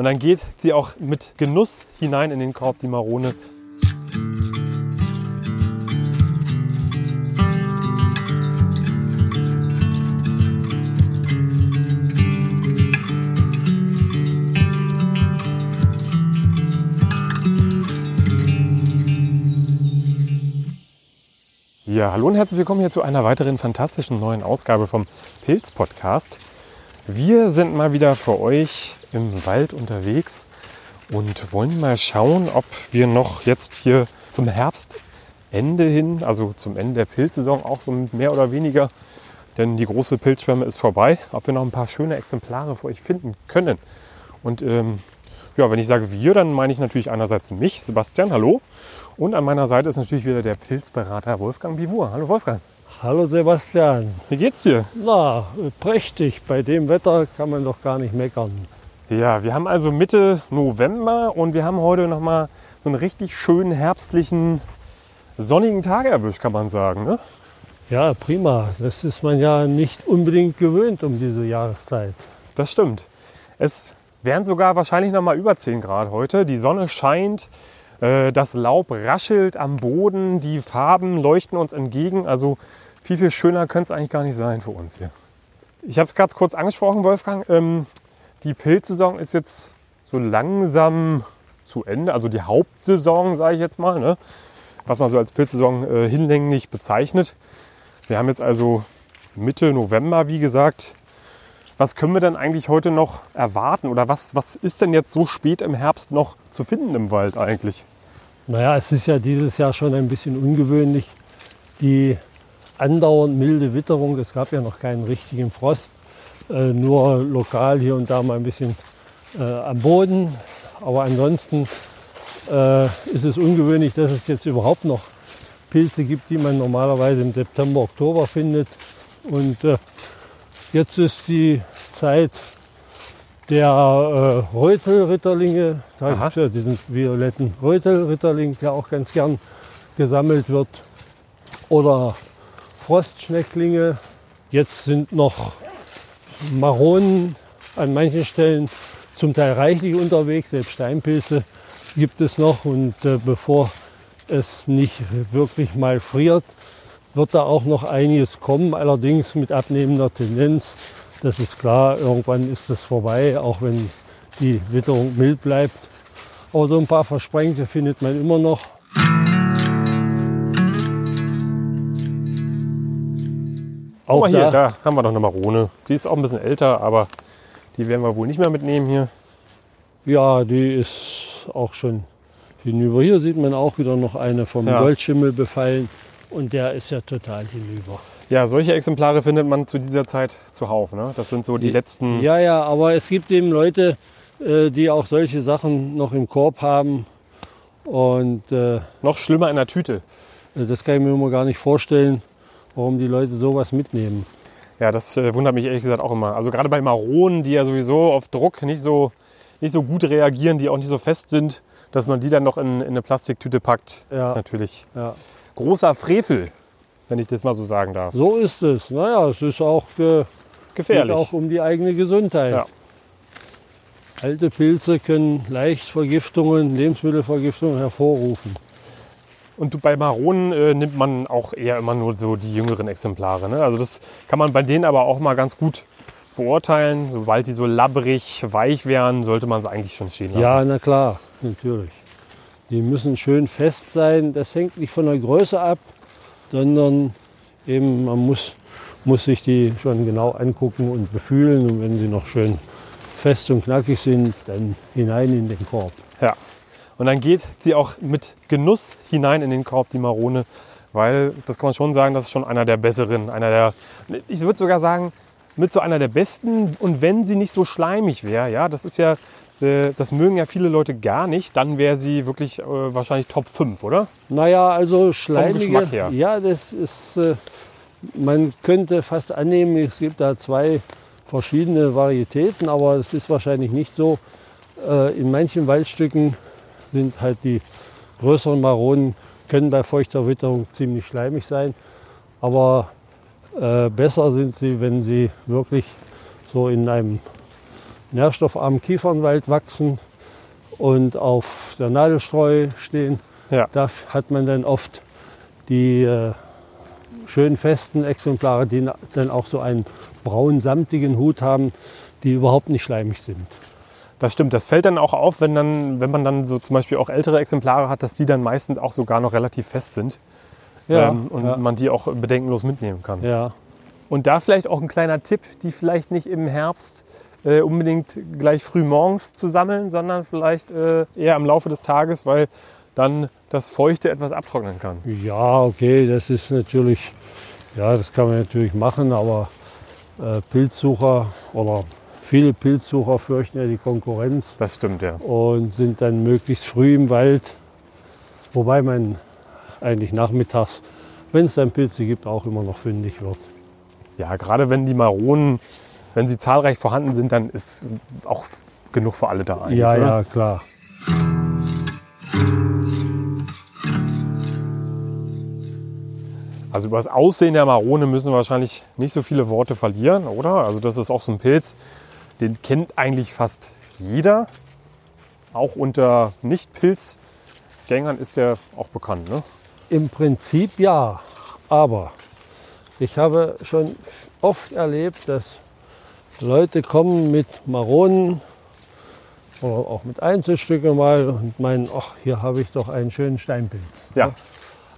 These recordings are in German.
Und dann geht sie auch mit Genuss hinein in den Korb, die Marone. Ja, hallo und herzlich willkommen hier zu einer weiteren fantastischen neuen Ausgabe vom Pilz Podcast. Wir sind mal wieder für euch im Wald unterwegs und wollen mal schauen, ob wir noch jetzt hier zum Herbstende hin, also zum Ende der Pilzsaison, auch so mehr oder weniger, denn die große Pilzschwemme ist vorbei, ob wir noch ein paar schöne Exemplare für euch finden können. Und ähm, ja, wenn ich sage wir, dann meine ich natürlich einerseits mich, Sebastian, hallo. Und an meiner Seite ist natürlich wieder der Pilzberater Wolfgang Bivur. Hallo Wolfgang. Hallo Sebastian. Wie geht's dir? Na, prächtig. Bei dem Wetter kann man doch gar nicht meckern. Ja, wir haben also Mitte November und wir haben heute noch mal so einen richtig schönen herbstlichen sonnigen Tag erwischt, kann man sagen. Ne? Ja, prima. Das ist man ja nicht unbedingt gewöhnt um diese Jahreszeit. Das stimmt. Es wären sogar wahrscheinlich noch mal über 10 Grad heute. Die Sonne scheint, äh, das Laub raschelt am Boden, die Farben leuchten uns entgegen. Also viel, viel schöner könnte es eigentlich gar nicht sein für uns hier. Ich habe es gerade kurz angesprochen, Wolfgang. Ähm, die Pilzsaison ist jetzt so langsam zu Ende. Also die Hauptsaison, sage ich jetzt mal, ne? was man so als Pilzsaison äh, hinlänglich bezeichnet. Wir haben jetzt also Mitte November, wie gesagt. Was können wir denn eigentlich heute noch erwarten? Oder was, was ist denn jetzt so spät im Herbst noch zu finden im Wald eigentlich? Naja, es ist ja dieses Jahr schon ein bisschen ungewöhnlich. Die andauernd milde Witterung, es gab ja noch keinen richtigen Frost, äh, nur lokal hier und da mal ein bisschen äh, am Boden. Aber ansonsten äh, ist es ungewöhnlich, dass es jetzt überhaupt noch Pilze gibt, die man normalerweise im September, Oktober findet. Und äh, jetzt ist die Zeit der äh, Reutelritterlinge. Da gibt ja diesen violetten Reutelritterling, der auch ganz gern gesammelt wird. Oder Frostschnecklinge. Jetzt sind noch Maronen an manchen Stellen zum Teil reichlich unterwegs. Selbst Steinpilze gibt es noch. Und äh, bevor es nicht wirklich mal friert, wird da auch noch einiges kommen. Allerdings mit abnehmender Tendenz. Das ist klar, irgendwann ist das vorbei, auch wenn die Witterung mild bleibt. Aber so ein paar Versprengte findet man immer noch. Auch mal hier, da, da haben wir noch eine Marone. Die ist auch ein bisschen älter, aber die werden wir wohl nicht mehr mitnehmen hier. Ja, die ist auch schon hinüber. Hier sieht man auch wieder noch eine vom ja. Goldschimmel befallen. Und der ist ja total hinüber. Ja, solche Exemplare findet man zu dieser Zeit zuhauf. Ne? Das sind so die letzten. Ja, ja, aber es gibt eben Leute, äh, die auch solche Sachen noch im Korb haben. Und äh, noch schlimmer in der Tüte. Äh, das kann ich mir immer gar nicht vorstellen, warum die Leute sowas mitnehmen. Ja, das äh, wundert mich ehrlich gesagt auch immer. Also gerade bei Maronen, die ja sowieso auf Druck nicht so, nicht so gut reagieren, die auch nicht so fest sind, dass man die dann noch in, in eine Plastiktüte packt, ja. ist natürlich ja großer Frevel, wenn ich das mal so sagen darf. So ist es. Naja, es ist auch ge gefährlich. Geht auch um die eigene Gesundheit. Ja. Alte Pilze können leicht Vergiftungen, Lebensmittelvergiftungen hervorrufen. Und bei Maronen äh, nimmt man auch eher immer nur so die jüngeren Exemplare. Ne? Also das kann man bei denen aber auch mal ganz gut beurteilen. Sobald die so labbrig, weich wären, sollte man sie eigentlich schon stehen lassen. Ja, na klar, natürlich. Die müssen schön fest sein. Das hängt nicht von der Größe ab, sondern eben man muss, muss sich die schon genau angucken und befühlen. Und wenn sie noch schön fest und knackig sind, dann hinein in den Korb. Ja, und dann geht sie auch mit Genuss hinein in den Korb, die Marone, weil das kann man schon sagen, das ist schon einer der besseren, einer der, ich würde sogar sagen, mit so einer der besten. Und wenn sie nicht so schleimig wäre, ja, das ist ja äh, das mögen ja viele Leute gar nicht, dann wäre sie wirklich äh, wahrscheinlich Top 5, oder? Naja, also schleimige, ja, das ist, äh, man könnte fast annehmen, es gibt da zwei verschiedene Varietäten, aber es ist wahrscheinlich nicht so. Äh, in manchen Waldstücken sind halt die größeren Maronen, können bei feuchter Witterung ziemlich schleimig sein, aber äh, besser sind sie, wenn sie wirklich so in einem nährstoffarmen Kiefernwald wachsen und auf der Nadelstreu stehen. Ja. Da hat man dann oft die äh, schön festen Exemplare, die dann auch so einen braun-samtigen Hut haben, die überhaupt nicht schleimig sind. Das stimmt. Das fällt dann auch auf, wenn, dann, wenn man dann so zum Beispiel auch ältere Exemplare hat, dass die dann meistens auch sogar noch relativ fest sind ähm, und ja, man die auch bedenkenlos mitnehmen kann. ja. Und da vielleicht auch ein kleiner Tipp, die vielleicht nicht im Herbst äh, unbedingt gleich früh morgens zu sammeln, sondern vielleicht äh, eher im Laufe des Tages, weil dann das Feuchte etwas abtrocknen kann. Ja, okay, das ist natürlich, ja, das kann man natürlich machen, aber äh, Pilzsucher oder viele Pilzsucher fürchten ja die Konkurrenz Das stimmt, ja. und sind dann möglichst früh im Wald, wobei man eigentlich nachmittags, wenn es dann Pilze gibt, auch immer noch fündig wird. Ja, gerade wenn die Maronen, wenn sie zahlreich vorhanden sind, dann ist auch genug für alle da eigentlich. ja, oder? ja, klar. Also über das Aussehen der Marone müssen wir wahrscheinlich nicht so viele Worte verlieren, oder? Also das ist auch so ein Pilz, den kennt eigentlich fast jeder. Auch unter Nicht-Pilzgängern ist der auch bekannt. Ne? Im Prinzip ja, aber ich habe schon oft erlebt, dass Leute kommen mit Maronen oder auch mit Einzelstücke mal und meinen, ach, hier habe ich doch einen schönen Steinpilz. Ja,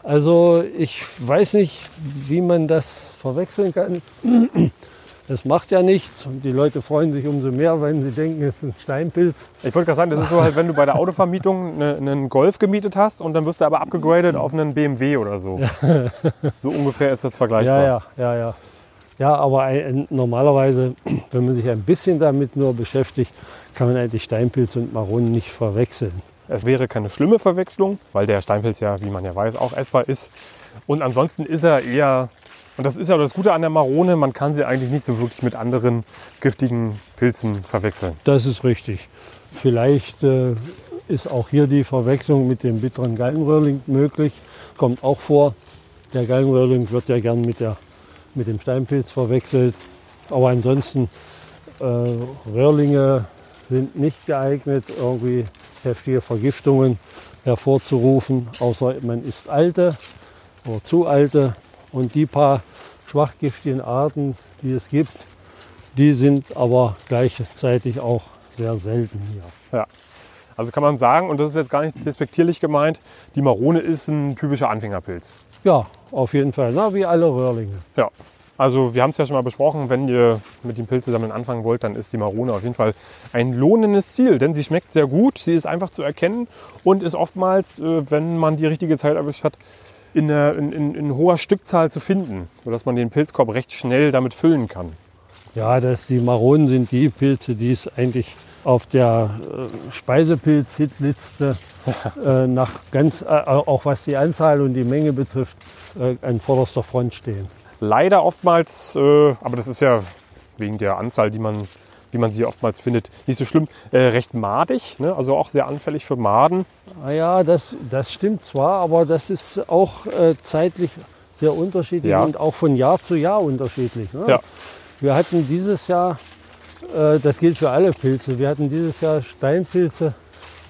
Also ich weiß nicht, wie man das verwechseln kann. Das macht ja nichts und die Leute freuen sich umso mehr, wenn sie denken, es ist ein Steinpilz. ich wollte gerade sagen, das ist so halt, wenn du bei der Autovermietung eine- einen Golf gemietet hast und dann wirst du aber abgegradet auf einen BMW oder so. So ungefähr ist das vergleichbar. Ja, ja, ja, ja. Ja, aber ein, normalerweise, wenn man sich ein bisschen damit nur beschäftigt, kann man eigentlich Steinpilz und Maronen nicht verwechseln. Es wäre keine schlimme Verwechslung, weil der Steinpilz ja, wie man ja weiß, auch essbar ist. Und ansonsten ist er eher, und das ist ja das Gute an der Marone, man kann sie eigentlich nicht so wirklich mit anderen giftigen Pilzen verwechseln. Das ist richtig. Vielleicht äh, ist auch hier die Verwechslung mit dem bitteren Galgenröhrling möglich. Kommt auch vor. Der Galgenröhrling wird ja gern mit, der, mit dem Steinpilz verwechselt. Aber ansonsten, äh, Röhrlinge sind nicht geeignet, irgendwie heftige Vergiftungen hervorzurufen, außer man isst alte oder zu alte. Und die paar schwachgiftigen Arten, die es gibt, die sind aber gleichzeitig auch sehr selten hier. Ja. Also kann man sagen, und das ist jetzt gar nicht despektierlich gemeint, die Marone ist ein typischer Anfängerpilz. Ja, auf jeden Fall, na, wie alle Röhrlinge. Ja. Also wir haben es ja schon mal besprochen, wenn ihr mit dem Pilzesammeln anfangen wollt, dann ist die Marone auf jeden Fall ein lohnendes Ziel, denn sie schmeckt sehr gut, sie ist einfach zu erkennen und ist oftmals, äh, wenn man die richtige Zeit erwischt hat, in, der- in, in, in hoher Stückzahl zu finden, sodass man den Pilzkorb recht schnell damit füllen kann. Ja, das, die Maronen sind die Pilze, die es eigentlich auf der äh, Speisepilz-Hitliste äh, nach ganz, äh, auch was die Anzahl und die Menge betrifft, äh, an vorderster Front stehen. Leider oftmals, äh, aber das ist ja wegen der Anzahl, die man, die man sie oftmals findet, nicht so schlimm, äh, recht madig, ne? also auch sehr anfällig für Maden. Ah ja, das, das stimmt zwar, aber das ist auch äh, zeitlich sehr unterschiedlich Ja. und auch von Jahr zu Jahr unterschiedlich. Ne? Ja. Wir hatten dieses Jahr, äh, das gilt für alle Pilze, wir hatten dieses Jahr Steinpilze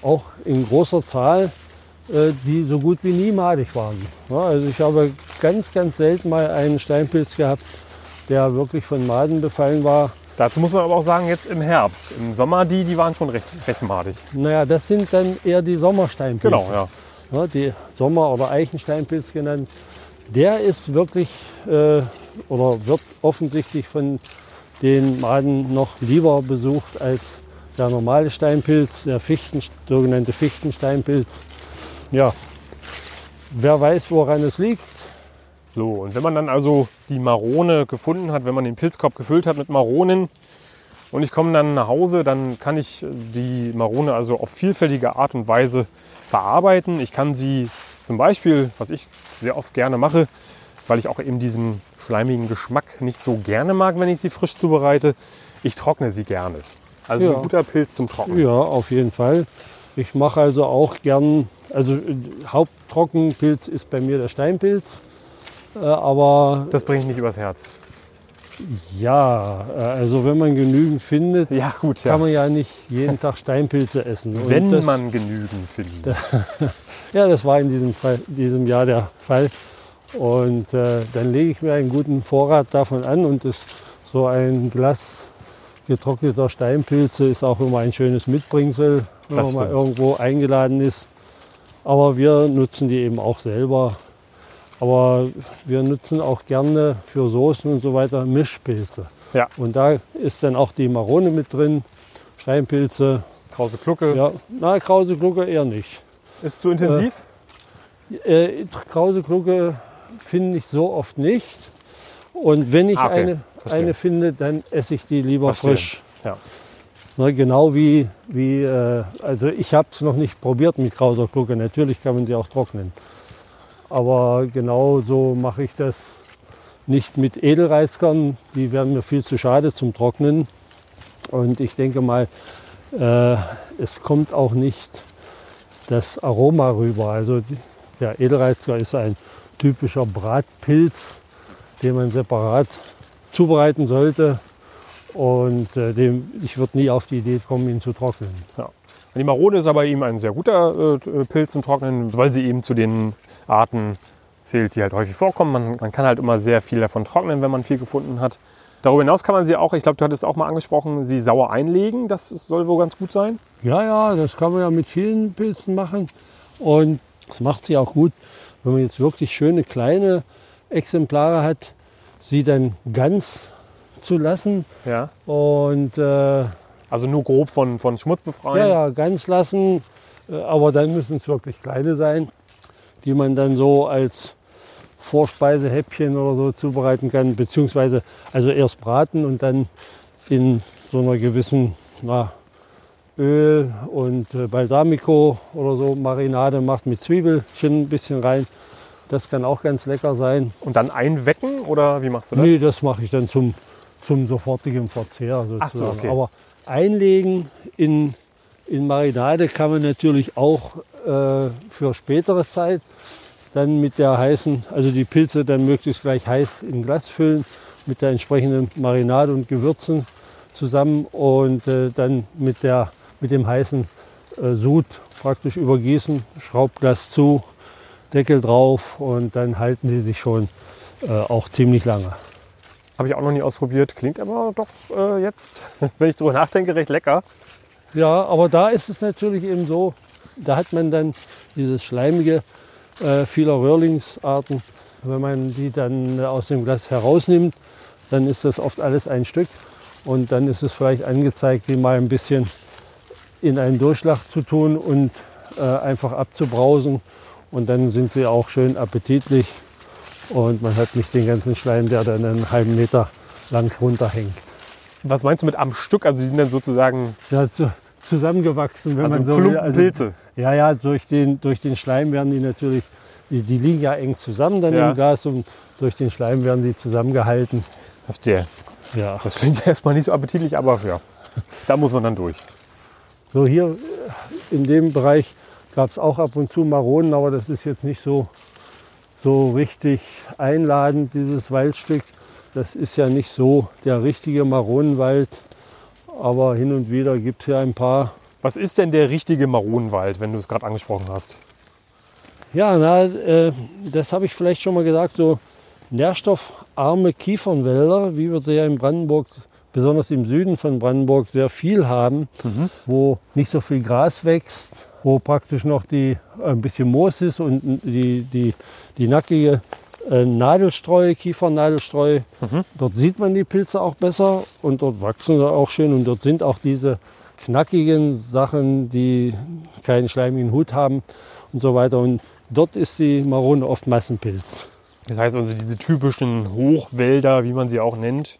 auch in großer Zahl, äh, die so gut wie nie madig waren. Ja, also ich habe ganz, ganz selten mal einen Steinpilz gehabt, der wirklich von Maden befallen war. Dazu muss man aber auch sagen, jetzt im Herbst. Im Sommer, die, die waren schon recht, recht madig. Naja, das sind dann eher die Sommersteinpilze. Genau, ja. ja, die Sommer- oder Eichensteinpilz genannt, der ist wirklich äh, oder wird offensichtlich von den Maden noch lieber besucht als der normale Steinpilz, der Fichten, sogenannte Fichtensteinpilz. Ja, wer weiß, woran es liegt. So, und wenn man dann also die Marone gefunden hat, wenn man den Pilzkorb gefüllt hat mit Maronen und ich komme dann nach Hause, dann kann ich die Marone also auf vielfältige Art und Weise verarbeiten. Ich kann sie zum Beispiel, was ich sehr oft gerne mache, weil ich auch eben diesen schleimigen Geschmack nicht so gerne mag, wenn ich sie frisch zubereite, ich trockne sie gerne. Also Ja. ein guter Pilz zum Trocknen. Ja, auf jeden Fall. Ich mache also auch gern, also äh, Haupttrockenpilz ist bei mir der Steinpilz, aber Das bringt nicht übers Herz. Ja, äh, also wenn man genügend findet, Ja, gut, kann ja. man ja nicht jeden Tag Steinpilze essen. Und Wenn das, man genügend findet. Ja, das war in diesem, Fall, diesem Jahr der Fall. Und äh, dann lege ich mir einen guten Vorrat davon an und das, so ein Glas getrockneter Steinpilze ist auch immer ein schönes Mitbringsel, wenn Das man mal irgendwo eingeladen ist. Aber wir nutzen die eben auch selber. Aber wir nutzen auch gerne für Soßen und so weiter Mischpilze. Ja. Und da ist dann auch die Marone mit drin, Steinpilze. Krause Glucke. Ja, na, Krause Glucke eher nicht. Ist zu intensiv? Äh, Krause Glucke finde ich so oft nicht. Und wenn ich Ah, okay. eine, eine finde, dann esse ich die lieber Verstehe. frisch. Ja. Ne, genau wie, wie äh, also ich habe es noch nicht probiert mit Krauser Glucke. Natürlich kann man sie auch trocknen. Aber genau so mache ich das nicht mit Edelreizkern. Die wären mir viel zu schade zum Trocknen. Und ich denke mal, äh, es kommt auch nicht das Aroma rüber. Also der Edelreizker ist ein typischer Bratpilz, den man separat zubereiten sollte. Und äh, dem, ich würde nie auf die Idee kommen, ihn zu trocknen. Und die Marone ist aber eben ein sehr guter äh, Pilz zum Trocknen, weil sie eben zu den Arten zählt, die halt häufig vorkommen. Man, man kann halt immer sehr viel davon trocknen, wenn man viel gefunden hat. Darüber hinaus kann man sie auch, ich glaube, du hattest auch mal angesprochen, sie sauer einlegen. Das soll wohl ganz gut sein. Ja, ja, das kann man ja mit vielen Pilzen machen. Und es macht sich auch gut, wenn man jetzt wirklich schöne kleine Exemplare hat, sie dann ganz zu lassen. Ja. Und äh, Also nur grob von, von Schmutz befreien. Ja, ja, ganz lassen. Äh, Aber dann müssen es wirklich kleine sein, die man dann so als Vorspeisehäppchen oder so zubereiten kann. Beziehungsweise also erst braten und dann in so einer gewissen na, Öl und äh, Balsamico oder so Marinade macht mit Zwiebelchen ein bisschen rein. Das kann auch ganz lecker sein. Und dann einwecken oder wie machst du das? Nee, das mache ich dann zum, zum sofortigen Verzehr sozusagen. Ach so, okay. Aber einlegen in, in Marinade kann man natürlich auch äh, für spätere Zeit dann mit der heißen, also die Pilze dann möglichst gleich heiß in Glas füllen mit der entsprechenden Marinade und Gewürzen zusammen und äh, dann mit, der, mit dem heißen äh, Sud praktisch übergießen, Schraubglas zu, Deckel drauf und dann halten sie sich schon äh, auch ziemlich lange. Habe ich auch noch nie ausprobiert. Klingt aber doch äh, jetzt, wenn ich drüber nachdenke, recht lecker. Ja, aber da ist es natürlich eben so, da hat man dann dieses schleimige äh, vieler Röhrlingsarten. Wenn man die dann aus dem Glas herausnimmt, dann ist das oft alles ein Stück. Und dann ist es vielleicht angezeigt, die mal ein bisschen in einen Durchschlag zu tun und äh, einfach abzubrausen. Und dann sind sie auch schön appetitlich. Und man hat nicht den ganzen Schleim, der dann einen halben Meter lang runterhängt. Was meinst du mit am Stück? Also die sind dann sozusagen Ja, zu, zusammengewachsen, wenn also man so will. Also, Klumpenpilze. ja, ja, durch den, durch den Schleim werden die natürlich, die, die liegen ja eng zusammen dann Ja. im Glas und durch den Schleim werden die zusammengehalten. Verstehe. Ja. Das klingt erstmal nicht so appetitlich, aber ja, da muss man dann durch. So hier in dem Bereich gab es auch ab und zu Maronen, aber das ist jetzt nicht so, so richtig einladend, dieses Waldstück. Das ist ja nicht so der richtige Maronenwald, aber hin und wieder gibt es ja ein paar. Was ist denn der richtige Maronenwald, wenn du es gerade angesprochen hast? Ja, na, äh, das habe ich vielleicht schon mal gesagt, so nährstoffarme Kiefernwälder, wie wir sie ja in Brandenburg, besonders im Süden von Brandenburg, sehr viel haben, wo nicht so viel Gras wächst, wo praktisch noch die, ein bisschen Moos ist und die, die, die nackige äh, Nadelstreu, Kiefernadelstreu. Dort sieht man die Pilze auch besser und dort wachsen sie auch schön und dort sind auch diese knackigen Sachen, die keinen schleimigen Hut haben und so weiter. Und dort ist die Marone oft Massenpilz. Das heißt also diese typischen Hochwälder, wie man sie auch nennt,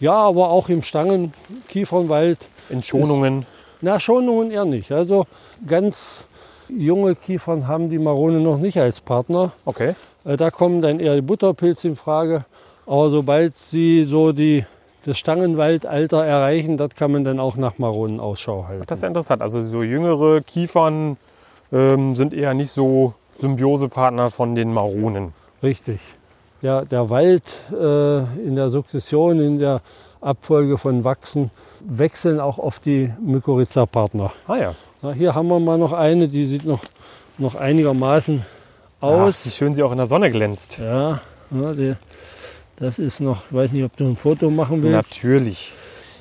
Ja, aber auch im Stangenkiefernwald. in Schonungen. Na, Schonungen eher nicht. Also ganz junge Kiefern haben die Marone noch nicht als Partner. Okay. Äh, Da kommen dann eher die Butterpilze in Frage. Aber sobald sie so die, das Stangenwaldalter erreichen, dort kann man dann auch nach Maronen Ausschau halten. Das ist ja interessant. Also so jüngere Kiefern ähm, sind eher nicht so Symbiosepartner von den Maronen. Richtig. der, der Wald äh, in der Sukzession, in der Abfolge von Wachsen, wechseln auch oft die Mykorrhiza-Partner. Ah ja. Ja, hier haben wir mal noch eine, die sieht noch, noch einigermaßen aus. Ach, wie schön sie auch in der Sonne glänzt. Ja, ja die, das ist noch, ich weiß nicht, ob du ein Foto machen willst. Natürlich.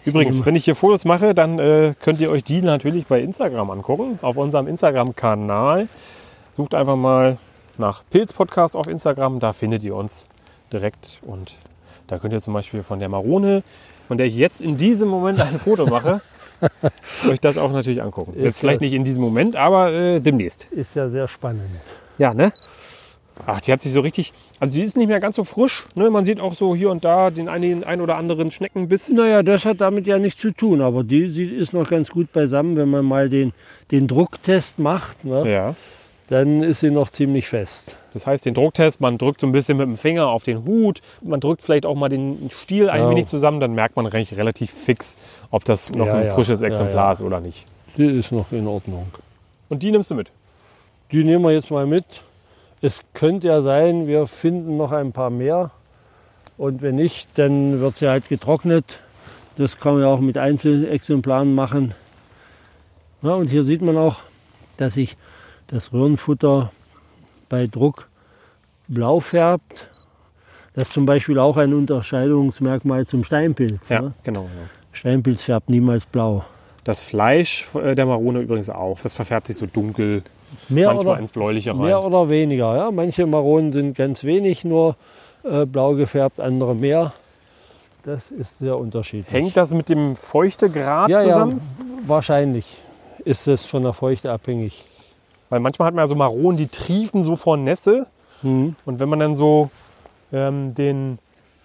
Übrigens, wenn ich hier Fotos mache, dann äh, könnt ihr euch die natürlich bei Instagram angucken, auf unserem Instagram-Kanal. Sucht einfach mal nach Pilz Podcast auf Instagram, da findet ihr uns direkt und da könnt ihr zum Beispiel von der Marone, von der ich jetzt in diesem Moment ein Foto mache, euch das auch natürlich angucken. Ist Jetzt vielleicht nicht in diesem Moment, aber äh, demnächst. Ist ja sehr spannend. Ja, ne? Ach, die hat sich so richtig, also die ist nicht mehr ganz so frisch. Ne? Man sieht auch so hier und da den einen, ein oder anderen Schneckenbiss. Naja, das hat damit ja nichts zu tun, aber die, ist noch ganz gut beisammen, wenn man mal den, den Drucktest macht, ne? Ja. dann ist sie noch ziemlich fest. Das heißt, den Drucktest, man drückt so ein bisschen mit dem Finger auf den Hut, man drückt vielleicht auch mal den Stiel ein Genau. wenig zusammen, dann merkt man recht, relativ fix, ob das noch Ja, ein ja. frisches Ja, Exemplar ja. ist oder nicht. Die ist noch in Ordnung. Und die nimmst du mit. Die nehmen wir jetzt mal mit. Es könnte ja sein, wir finden noch ein paar mehr. Und wenn nicht, dann wird sie halt getrocknet. Das kann man ja auch mit Einzelexemplaren machen. Ja, und hier sieht man auch, dass sich das Röhrenfutter bei Druck blau färbt. Das ist zum Beispiel auch ein Unterscheidungsmerkmal zum Steinpilz. Ja, Ne? genau. Ja. Steinpilz färbt niemals blau. Das Fleisch äh, der Marone übrigens auch. Das verfärbt sich so dunkel, Mehr manchmal oder, ins Bläuliche rein. Mehr oder weniger. Ja? Manche Maronen sind ganz wenig nur äh, blau gefärbt, andere mehr. Das ist sehr unterschiedlich. Hängt das mit dem Feuchtegrad ja, zusammen? ja, wahrscheinlich ist es von der Feuchte abhängig. Weil manchmal hat man ja so Maronen, die triefen so vor Nässe. Mhm. Und wenn man dann so ähm, den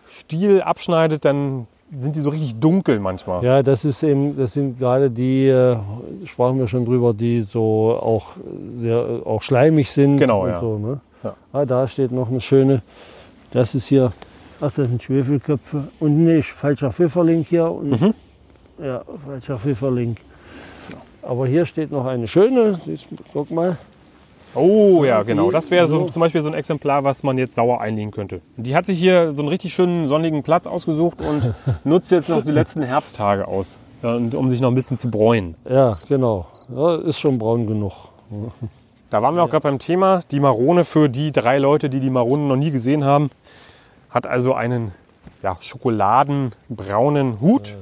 Stiel abschneidet, dann sind die so richtig dunkel manchmal. Ja, das ist eben, das sind gerade die, äh, sprachen wir schon drüber, die so auch sehr auch schleimig sind. Genau, ja. So, ne? Ja. Ah, da steht noch eine schöne. Das ist hier, ach, das sind Schwefelköpfe. Und nee, falscher Pfifferling hier. Und, Mhm. Ja, falscher Pfifferling. Aber hier steht noch eine schöne. Guck mal. Oh ja, genau. Das wäre so, zum Beispiel so ein Exemplar, was man jetzt sauer einlegen könnte. Die hat sich hier so einen richtig schönen sonnigen Platz ausgesucht und nutzt jetzt noch die letzten Herbsttage aus, um sich noch ein bisschen zu bräunen. Ja, genau. Ja, ist schon braun genug. Da waren wir auch gerade beim Thema. Die Marone für die drei Leute, die die Marone noch nie gesehen haben, hat also einen ja, schokoladenbraunen Hut.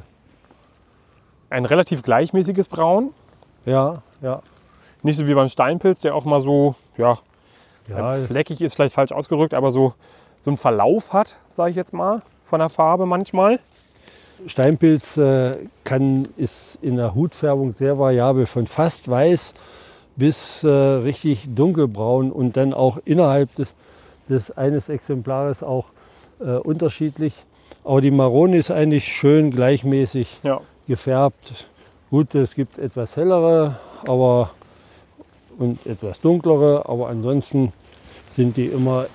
Ein relativ gleichmäßiges Braun. Ja, ja. Nicht so wie beim Steinpilz, der auch mal so, ja, Ja, fleckig ist vielleicht falsch ausgedrückt, aber so, so einen Verlauf hat, sage ich jetzt mal, von der Farbe manchmal. Steinpilz äh, kann, ist in der Hutfärbung sehr variabel, von fast weiß bis äh, richtig dunkelbraun und dann auch innerhalb des, des eines Exemplares auch äh, unterschiedlich. Aber die Marone ist eigentlich schön gleichmäßig Ja. gefärbt. Gut, es gibt etwas hellere, aber und etwas dunklere, aber ansonsten sind die immer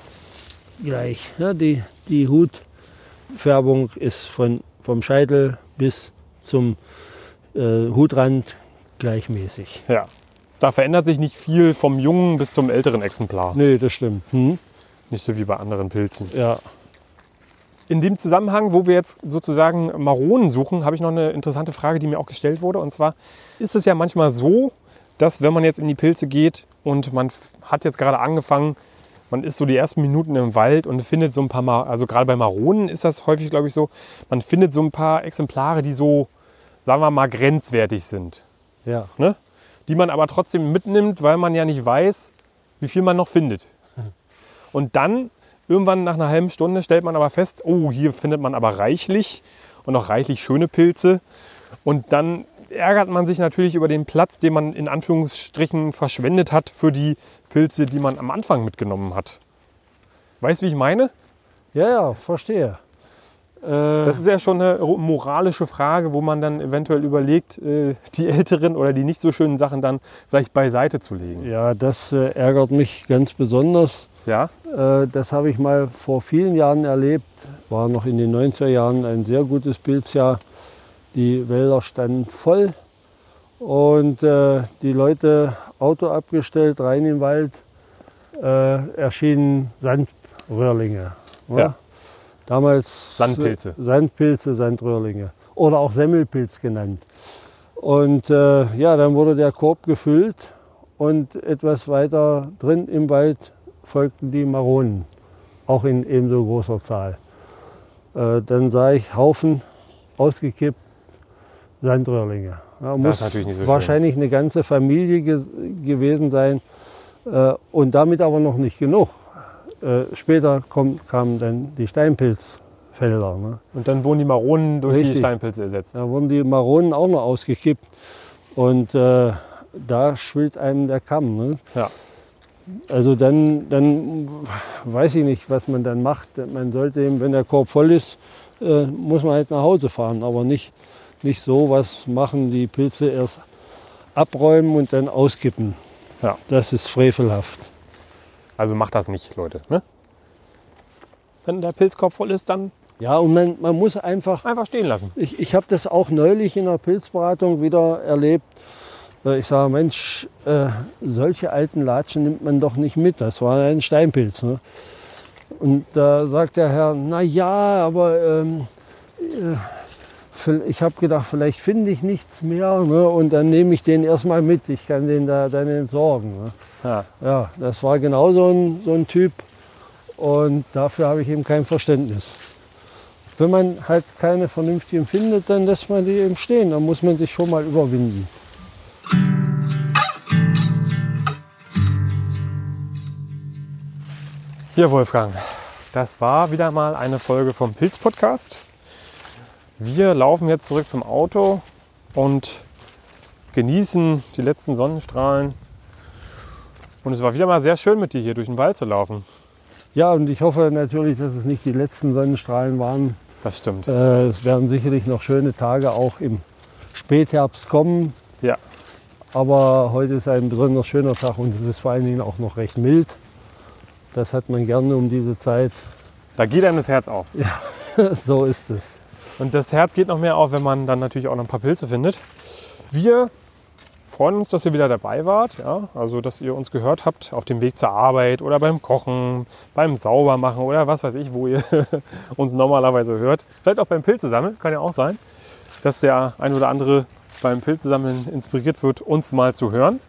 gleich. Ja, die, die Hutfärbung ist von, vom Scheitel bis zum äh, Hutrand gleichmäßig. ja. Da verändert sich nicht viel vom jungen bis zum älteren Exemplar. Nee, das stimmt. Hm? Nicht so wie bei anderen Pilzen. Ja, In dem Zusammenhang, wo wir jetzt sozusagen Maronen suchen, habe ich noch eine interessante Frage, die mir auch gestellt wurde. Und zwar ist es ja manchmal so, dass wenn man jetzt in die Pilze geht und man hat jetzt gerade angefangen, man ist so die ersten Minuten im Wald und findet so ein paar, Ma also gerade bei Maronen ist das häufig, glaube ich, so, man findet so ein paar Exemplare, die so, sagen wir mal, grenzwertig sind. ja. Ne? Die man aber trotzdem mitnimmt, weil man ja nicht weiß, wie viel man noch findet. Und dann, irgendwann nach einer halben Stunde, stellt man aber fest, oh, hier findet man aber reichlich und auch reichlich schöne Pilze. Und dann ärgert man sich natürlich über den Platz, den man in Anführungsstrichen verschwendet hat für die Pilze, die man am Anfang mitgenommen hat. Weißt du, wie ich meine? Ja, ja, verstehe. Äh, Das ist ja schon eine moralische Frage, wo man dann eventuell überlegt, äh, die älteren oder die nicht so schönen Sachen dann vielleicht beiseite zu legen. ja, das äh, ärgert mich ganz besonders. Ja? Äh, das habe ich mal vor vielen Jahren erlebt. War noch in den 90er Jahren ein sehr gutes Pilzjahr. Die Wälder standen voll und äh, die Leute Auto abgestellt, rein in den Wald, äh, erschienen Sandröhrlinge. ne? Ja. Damals Sandpilze. Sandpilze, Sandröhrlinge oder auch Semmelpilz genannt. Und äh, ja, dann wurde der Korb gefüllt und etwas weiter drin im Wald folgten die Maronen, auch in ebenso großer Zahl. Äh, dann sah ich Haufen ausgekippt Sandröhrlinge. Ja, muss natürlich nicht so schön. wahrscheinlich eine ganze Familie ge gewesen sein äh, und damit aber noch nicht genug. Äh, später kommt, kamen dann die Steinpilzfelder. Ne? Und dann wurden die Maronen durch die Richtig. Steinpilze ersetzt. Da wurden die Maronen auch noch ausgekippt und äh, da schwillt einem der Kamm. Ne? Ja. Also dann, dann weiß ich nicht, was man dann macht. Man sollte eben, wenn der Korb voll ist, äh, muss man halt nach Hause fahren, aber nicht, nicht so was machen, die Pilze erst abräumen und dann auskippen. Ja. Das ist frevelhaft. Also macht das nicht, Leute. Ne? Wenn der Pilzkorb voll ist, dann Ja, und man, man muss einfach einfach stehen lassen. Ich, ich habe das auch neulich in der Pilzberatung wieder erlebt. Äh, Ich sage, Mensch, äh, solche alten Latschen nimmt man doch nicht mit. Das war ein Steinpilz. Ne? Und da sagt der Herr, na ja, aber ähm, äh, ich habe gedacht, vielleicht finde ich nichts mehr. Ne? Und dann nehme ich den erstmal mit. Ich kann den da dann entsorgen. Ne? Ja. Ja, das war genau so ein, so ein Typ. Und dafür habe ich eben kein Verständnis. Wenn man halt keine vernünftigen findet, dann lässt man die eben stehen. Da muss man sich schon mal überwinden. Hier, Wolfgang. Das war wieder mal eine Folge vom Pilz-Podcast. Wir laufen jetzt zurück zum Auto und genießen die letzten Sonnenstrahlen. Und es war wieder mal sehr schön mit dir hier durch den Wald zu laufen. Ja, und ich hoffe natürlich, dass es nicht die letzten Sonnenstrahlen waren. Das stimmt. Äh, es werden sicherlich noch schöne Tage auch im Spätherbst kommen. Ja. Aber heute ist ein besonders schöner Tag und es ist vor allen Dingen auch noch recht mild. Das hat man gerne um diese Zeit. Da geht einem das Herz auf. so ist es. Und das Herz geht noch mehr auf, wenn man dann natürlich auch noch ein paar Pilze findet. Wir freuen uns, dass ihr wieder dabei wart. Ja? Also, dass ihr uns gehört habt auf dem Weg zur Arbeit oder beim Kochen, beim Saubermachen oder was weiß ich, wo ihr uns normalerweise hört. Vielleicht auch beim Pilzesammeln, kann ja auch sein, dass der ein oder andere beim Pilzesammeln inspiriert wird, uns mal zu hören.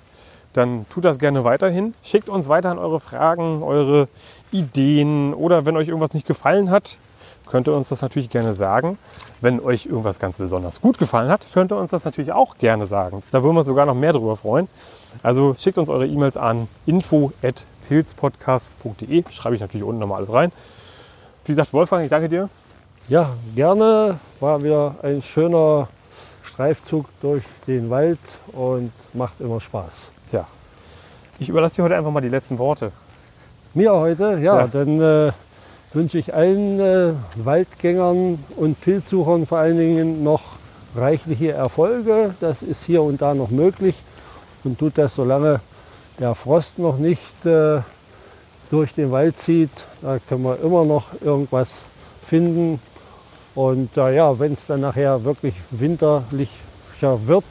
Dann tut das gerne weiterhin. Schickt uns weiterhin eure Fragen, eure Ideen oder wenn euch irgendwas nicht gefallen hat, könnt ihr uns das natürlich gerne sagen. Wenn euch irgendwas ganz besonders gut gefallen hat, könnt ihr uns das natürlich auch gerne sagen. Da würden wir uns sogar noch mehr darüber freuen. Also schickt uns eure E-Mails an info.pilzpodcast.de. Schreibe ich natürlich unten nochmal alles rein. Wie gesagt, Wolfgang, ich danke dir. Ja, gerne. War wieder ein schöner Streifzug durch den Wald und macht immer Spaß. Ja. Ich überlasse dir heute einfach mal die letzten Worte. Mir heute, ja, Ja. dann äh, wünsche ich allen äh, Waldgängern und Pilzsuchern vor allen Dingen noch reichliche Erfolge. Das ist hier und da noch möglich und tut das, solange der Frost noch nicht äh, durch den Wald zieht. Da können wir immer noch irgendwas finden. Und äh, ja, wenn es dann nachher wirklich winterlicher wird,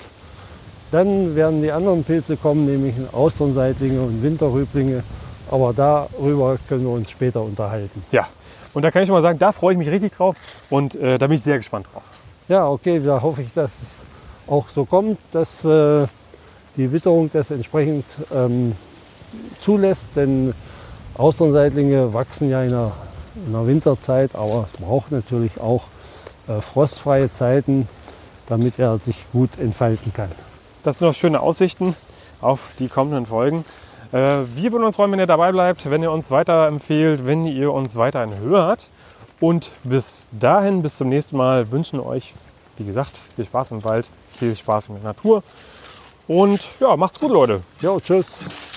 dann werden die anderen Pilze kommen, nämlich Austernseitlinge und Winterrüblinge. Aber darüber können wir uns später unterhalten. Ja. Und da kann ich schon mal sagen, da freue ich mich richtig drauf und äh, da bin ich sehr gespannt drauf. Ja, okay, da hoffe ich, dass es auch so kommt, dass äh, die Witterung das entsprechend ähm, zulässt. Denn Austernseitlinge wachsen ja in der, in der Winterzeit, aber es braucht natürlich auch äh, frostfreie Zeiten, damit er sich gut entfalten kann. Das sind noch schöne Aussichten auf die kommenden Folgen. Äh, wir würden uns freuen, wenn ihr dabei bleibt, wenn ihr uns weiterempfehlt, wenn ihr uns weiterhin hört. Und bis dahin, bis zum nächsten Mal, wünschen euch, wie gesagt, viel Spaß im Wald, viel Spaß in der Natur. Und ja, macht's gut, Leute. Jo, tschüss.